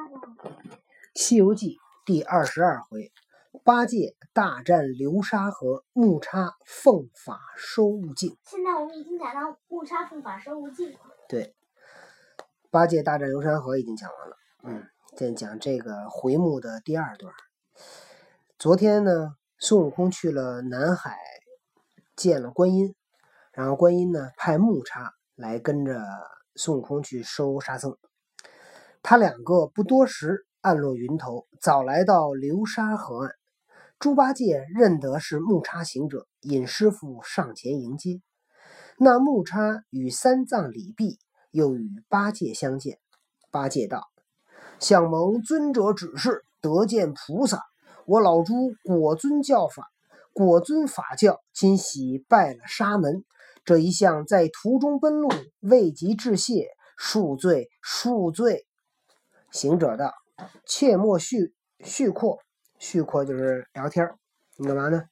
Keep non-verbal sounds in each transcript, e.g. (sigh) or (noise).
《西游记》第二十二回，八戒大战流沙河，木叉奉法收悟净。现在我们已经讲到木叉奉法收悟净了。对，八戒大战流沙河已经讲完了。嗯，现在讲这个回目的第二段。昨天呢，孙悟空去了南海，见了观音，然后观音呢派木叉来跟着孙悟空去收沙僧。他两个不多时，暗落云头，早来到流沙河岸。猪八戒认得是木叉行者，引师傅上前迎接。那木叉与三藏礼毕，又与八戒相见。八戒道：“向蒙尊者指示，得见菩萨。我老猪果尊教法，果尊法教，今喜拜了沙门。这一向在途中奔路，未及致谢，恕罪，恕罪。”行者道：“切莫叙叙阔，叙阔就是聊天儿。你干嘛呢？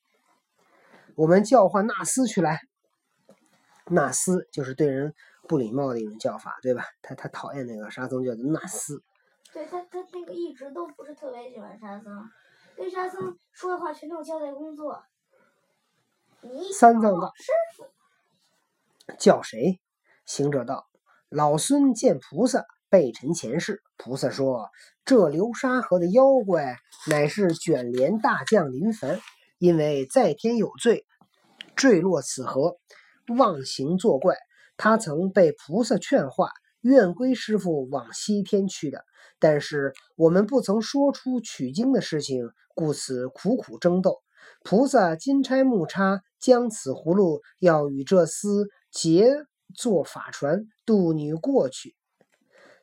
我们叫唤纳斯去来。纳斯就是对人不礼貌的一种叫法，对吧？他他讨厌那个沙僧叫做纳斯。对他，他那个一直都不是特别喜欢沙僧，对沙僧说的话全都是交代工作。你三藏道师傅，叫谁？行者道：“老孙见菩萨。”备陈前世，菩萨说：“这流沙河的妖怪乃是卷帘大将林凡，因为在天有罪，坠落此河，妄行作怪。他曾被菩萨劝化，愿归师傅往西天去的。但是我们不曾说出取经的事情，故此苦苦争斗。菩萨金钗木叉将此葫芦，要与这厮结作法船，渡你过去。”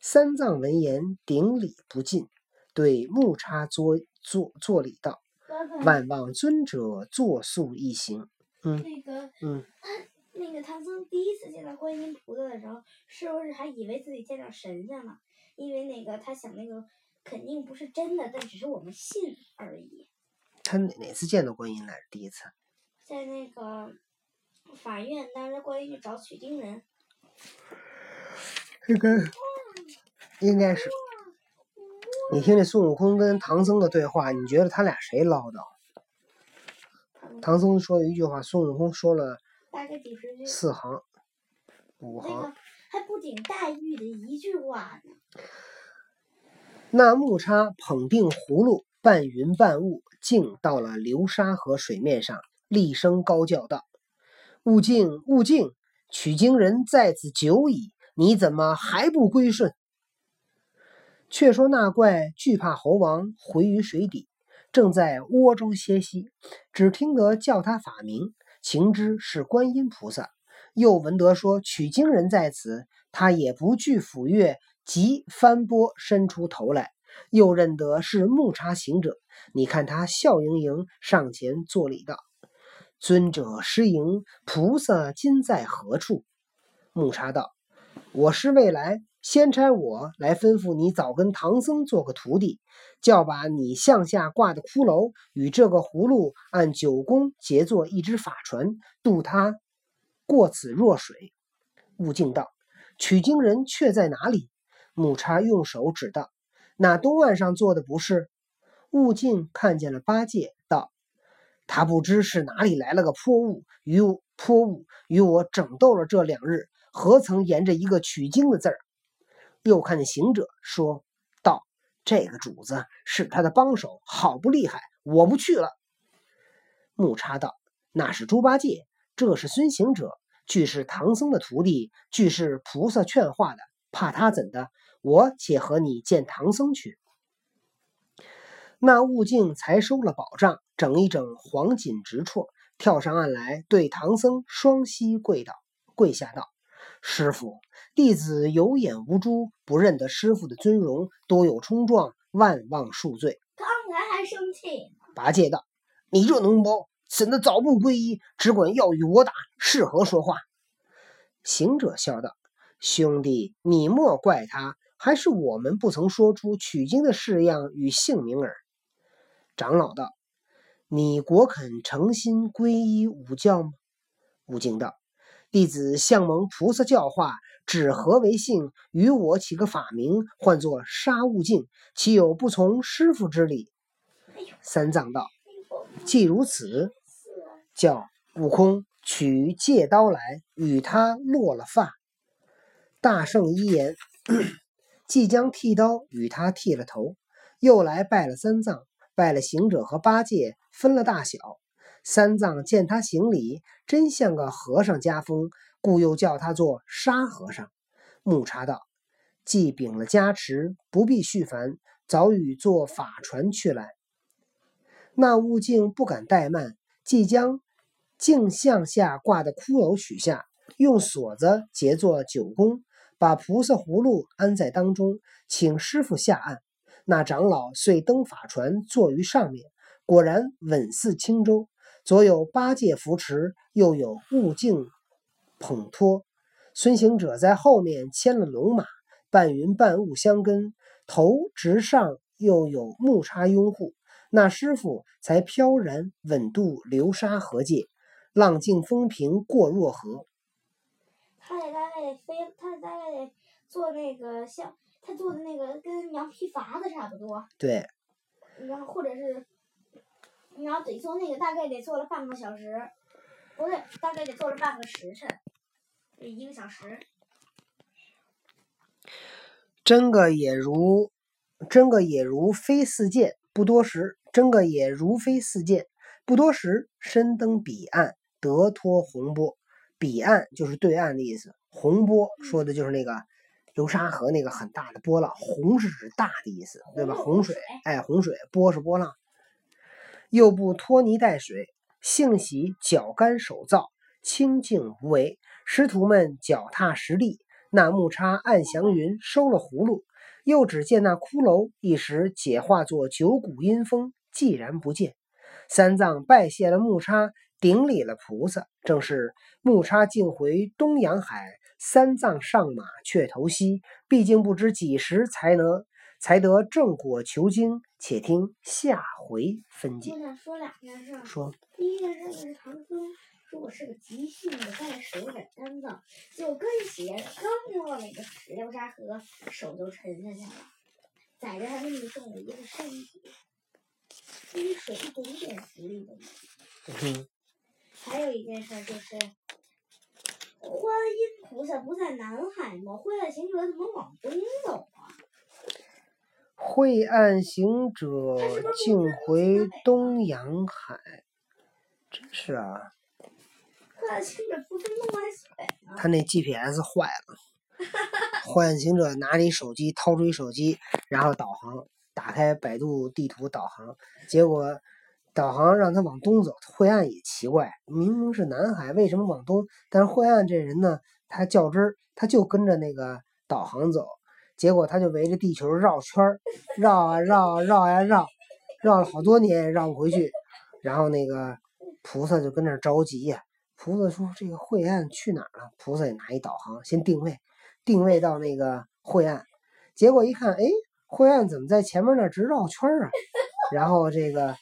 三藏闻言，顶礼不尽，对木叉作作作礼道：“万望尊者作速一行。”嗯那个嗯，(sniffs) 他那个唐僧第一次见到观音菩萨的时候，是不是还以为自己见到神仙了？因为那个他想那个肯定不是真的，但只是我们信而已。他哪哪次见到观音来着？第一次。在那个法院，当时观音去找取经人，这个应该是。你听这孙悟空跟唐僧的对话，你觉得他俩谁唠叨？唐僧说了一句话，孙悟空说了四行、五行。那个还不顶黛玉的一句话呢。那木叉捧定葫芦，半云半雾，竟到了流沙河水面上，厉声高叫道：“悟净，悟净！取经人在此久矣，你怎么还不归顺？”却说那怪惧怕猴王回于水底，正在窝中歇息，只听得叫他法名，情知是观音菩萨。又闻得说取经人在此，他也不惧斧钺，即翻波伸出头来，又认得是木叉行者。你看他笑盈盈上前作礼道：“尊者失迎，菩萨今在何处？”木叉道：“我是未来，先差我来吩咐你，早跟唐僧做个徒弟，叫把你向下挂的骷髅与这个葫芦按九宫结作一只法船，渡他过此弱水。”悟净道：“取经人却在哪里？”木叉用手指道：“那东岸上坐的不是？”悟净看见了八戒，道：“他不知是哪里来了个泼物，与我泼物与我整斗了这两日，何曾沿着一个取经的字儿？”又看见行者说道：“这个主子是他的帮手，好不厉害，我不去了。”木叉道：“那是猪八戒，这是孙行者，俱是唐僧的徒弟，俱是菩萨劝化的，怕他怎的？我且和你见唐僧去。”那悟净才收了宝杖，整一整黄锦直绰，跳上岸来，对唐僧双膝跪倒，跪下道：“师傅，弟子有眼无珠，不认得师傅的尊容，多有冲撞，万望恕罪。”刚才还生气呢。八戒道：“你这脓包，怎的早不皈依，只管要与我打，是何说话？”行者笑道：“兄弟，你莫怪他，还是我们不曾说出取经的式样与姓名耳。”长老道：“你果肯诚心皈依五教吗？”悟净道：“弟子向蒙菩萨教化，指何为姓？与我起个法名，唤作沙悟净，岂有不从师傅之理？三藏道：“既如此，叫悟空取戒刀来，与他落了发。”大圣一言，即将剃刀，与他剃了头，又来拜了三藏，拜了行者和八戒，分了大小。三藏见他行礼，真像个和尚家风，故又叫他做沙和尚。木叉道：“既禀了加持，不必续烦，早与坐法船去来。”那悟净不敢怠慢，即将镜像下挂的骷髅取下，用锁子结作九宫。把菩萨葫芦安在当中，请师傅下岸。那长老遂登法船，坐于上面，果然稳似轻舟。左有八戒扶持，右有悟净捧托。孙行者在后面牵了龙马，半云半雾相跟，头直上，又有木叉拥护。那师傅才飘然稳渡流沙河界，浪静风平过若河。他得大概得飞，他大概得做那个像他做的那个跟羊皮筏子差不多。对。然后或者是，然后得做那个大概得做了半个小时，不对，大概得做了半个时辰，得一个小时。真个也如，真个也如飞似箭，不多时；真个也如飞似箭，不多时，身登彼岸，得脱洪波。彼岸就是对岸的意思，洪波说的就是那个流沙河那个很大的波浪，洪是指大的意思，对吧？洪水，哎，洪水，波是波浪。又不拖泥带水，性喜脚干手燥，清净无为。师徒们脚踏实地，那木叉按祥云收了葫芦，又只见那骷髅一时解化作九股阴风，寂然不见。三藏拜谢了木叉。顶礼了菩萨，正是木叉竟回东洋海，三藏上马却头西。毕竟不知几时才能才得正果求经，且听下回分解。我想说两件事。说。第一件事是唐僧说我是个急性的带手染干燥，就跟鞋刚落那个流沙河，手就沉下去了，载着他那么重的一个身体，因为水一点点浮力都没有。嗯。还有一件事就是，观音菩萨不在南海吗？慧岸行者怎么往东走啊？慧岸行者竟回东洋海，真是啊！慧岸行者不是弄来水他那 GPS 坏了。慧岸行者拿起手机，掏出一手机，然后导航，打开百度地图导航，结果。导航让他往东走，惠岸也奇怪，明明是南海，为什么往东？但是惠岸这人呢，他较真儿，他就跟着那个导航走，结果他就围着地球绕圈儿，绕啊绕，绕呀绕，绕了好多年也绕不回去。然后那个菩萨就跟那着急呀，菩萨说：“这个惠岸去哪儿了？”菩萨也拿一导航，先定位，定位到那个惠岸，结果一看，哎，惠岸怎么在前面那直绕圈啊？然后这个。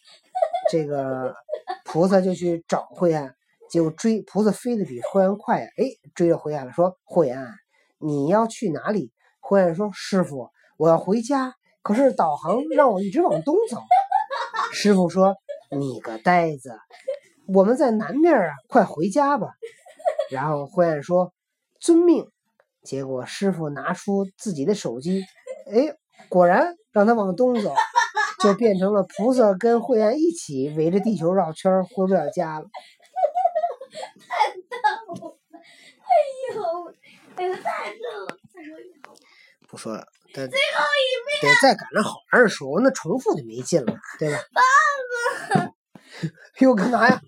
这个菩萨就去找慧岸，结果追菩萨飞得比慧岸快呀！哎，追着慧岸了，说：“慧岸，你要去哪里？”慧岸说：“师傅，我要回家，可是导航让我一直往东走。”师傅说：“你个呆子，我们在南面啊，快回家吧。”然后慧岸说：“遵命。”结果师傅拿出自己的手机，哎，果然让他往东走。就变成了菩萨跟慧安一起围着地球绕圈，回不了家了。(laughs) 太逗了！哎呦，哎呦，太逗了！再说一遍。不说了，最后一遍。得再赶着好好说，那重复就没劲了，对吧？爸爸。(laughs) 又干嘛呀？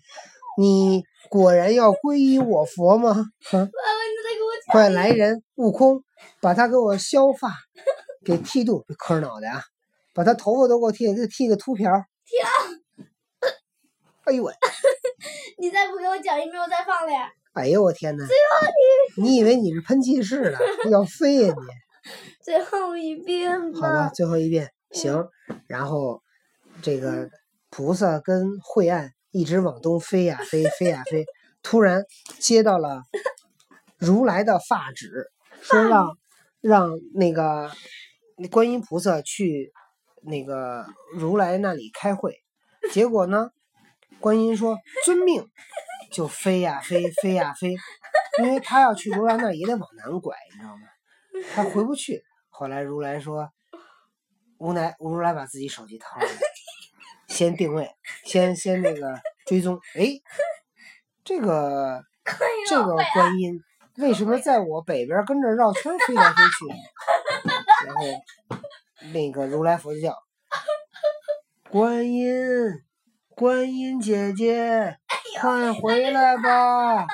你果然要皈依我佛吗？快来人！悟空，把他给我削发，给剃度，磕脑袋啊！把他头发都给我剃，给剃个秃瓢。停。哎呦喂！(laughs) 你再不给我讲一遍，我再放了呀。哎呦我天哪！最后一。你以为你是喷气式的？要飞呀你！(laughs) 最后一遍吧。好吧，最后一遍行。然后这个菩萨跟惠岸一直往东飞呀飞，飞呀飞，突然接到了如来的发旨，说 (laughs) 让让那个观音菩萨去那个如来那里开会，结果呢，观音说遵命，就飞呀飞，飞呀飞，因为他要去如来那儿也得往南拐，你知道吗？他回不去。后来如来说，无奈如来把自己手机掏出来，先定位，先先那个追踪，哎，这个 (laughs) 这个观音为什么在我北边跟着绕圈飞来飞去？然后那个如来佛就叫观音，观音姐姐，快回来吧！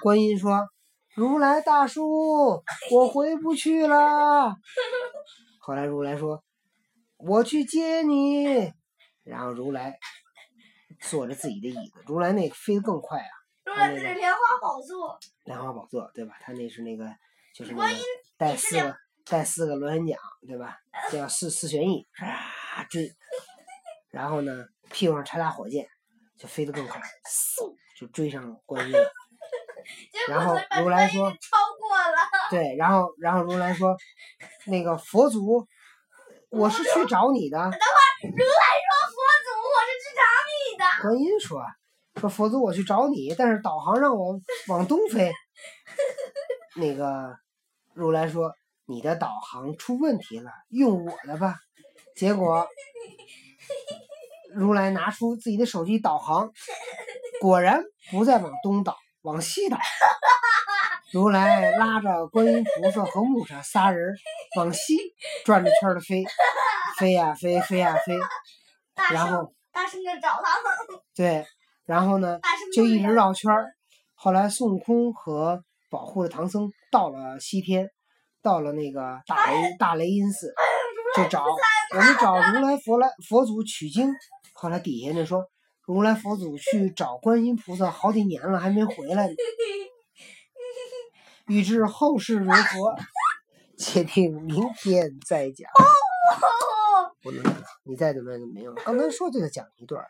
观音说：“如来大叔，我回不去了。(laughs) ”后来如来说：“我去接你。”然后如来坐着自己的椅子，如来那个飞得更快啊，如来这是莲花宝座，莲花宝座对吧？他那是那个就是那个带四个带四个螺旋桨对吧？叫四四旋翼，唰追，然后呢屁股上插俩火箭，就飞得更快，嗖就追上观音了。(laughs) 然后如来说超过了。对，然后然后如来说，那个佛祖，我是去找你的。等会如来说：“佛祖，我是去找你的。观音说说佛祖，我去找你，但是导航让我往东飞。(laughs) 那个如来说，你的导航出问题了，用我的吧。结果如来拿出自己的手机导航，果然不再往东导，往西导。(laughs) 如来拉着观音菩萨和木叉仨人往西转着圈儿的飞，(laughs) 飞呀飞，飞呀飞，然后大圣就找他们，对，然后呢就一直绕圈儿。后来孙悟空和保护的唐僧到了西天，到了那个大雷大雷音寺，就找我们找如来佛来佛祖取经。后来底下就说，如来佛祖去找观音菩萨好几年了，还没回来呢。(laughs) 欲知后事如何，且听明天再讲。(laughs) 不能讲，你再怎么样就没有了。刚才说就得讲一段儿。